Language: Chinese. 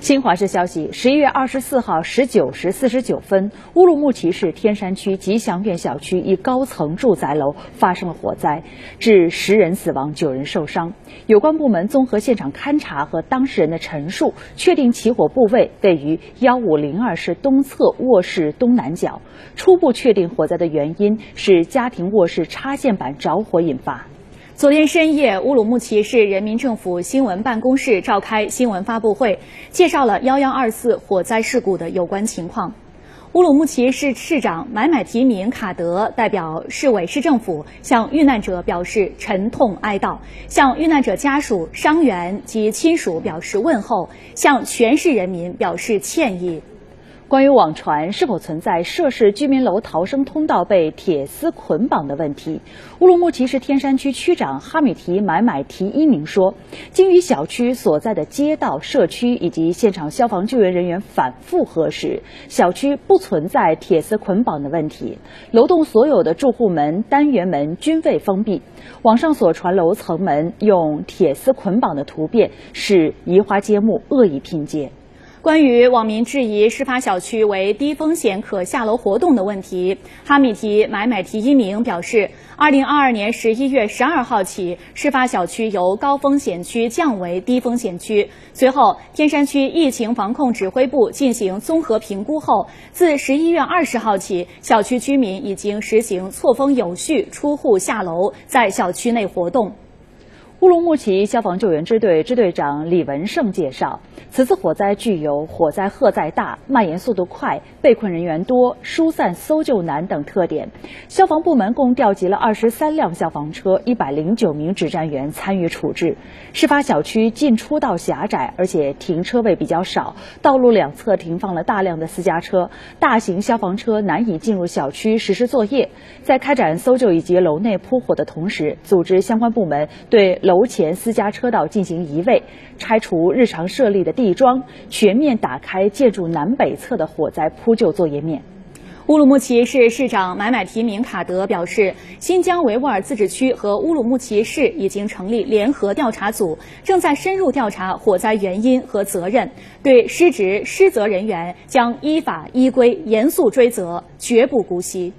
新华社消息：十一月二十四号十九时四十九分，乌鲁木齐市天山区吉祥苑小区一高层住宅楼发生了火灾，致十人死亡、九人受伤。有关部门综合现场勘查和当事人的陈述，确定起火部位位于幺五零二室东侧卧室东南角。初步确定火灾的原因是家庭卧室插线板着火引发。昨天深夜，乌鲁木齐市人民政府新闻办公室召开新闻发布会，介绍了幺幺二四火灾事故的有关情况。乌鲁木齐市市长买买提名卡德代表市委市政府向遇难者表示沉痛哀悼，向遇难者家属、伤员及亲属表示问候，向全市人民表示歉意。关于网传是否存在涉事居民楼逃生通道被铁丝捆绑的问题，乌鲁木齐市天山区区长哈米提买买提一鸣说，经与小区所在的街道、社区以及现场消防救援人员反复核实，小区不存在铁丝捆绑的问题，楼栋所有的住户门、单元门均未封闭。网上所传楼层门用铁丝捆绑的图片是移花接木、恶意拼接。关于网民质疑事发小区为低风险可下楼活动的问题，哈米提买买提一鸣表示，二零二二年十一月十二号起，事发小区由高风险区降为低风险区。随后，天山区疫情防控指挥部进行综合评估后，自十一月二十号起，小区居民已经实行错峰有序出户下楼，在小区内活动。乌鲁木齐消防救援支队支队长李文胜介绍，此次火灾具有火灾荷载大、蔓延速度快、被困人员多、疏散搜救难等特点。消防部门共调集了二十三辆消防车、一百零九名指战员参与处置。事发小区进出道狭窄，而且停车位比较少，道路两侧停放了大量的私家车，大型消防车难以进入小区实施作业。在开展搜救以及楼内扑火的同时，组织相关部门对楼。楼前私家车道进行移位，拆除日常设立的地桩，全面打开建筑南北侧的火灾扑救作业面。乌鲁木齐市市长买买提名卡德表示，新疆维吾尔自治区和乌鲁木齐市已经成立联合调查组，正在深入调查火灾原因和责任，对失职失责人员将依法依规严肃追责，绝不姑息。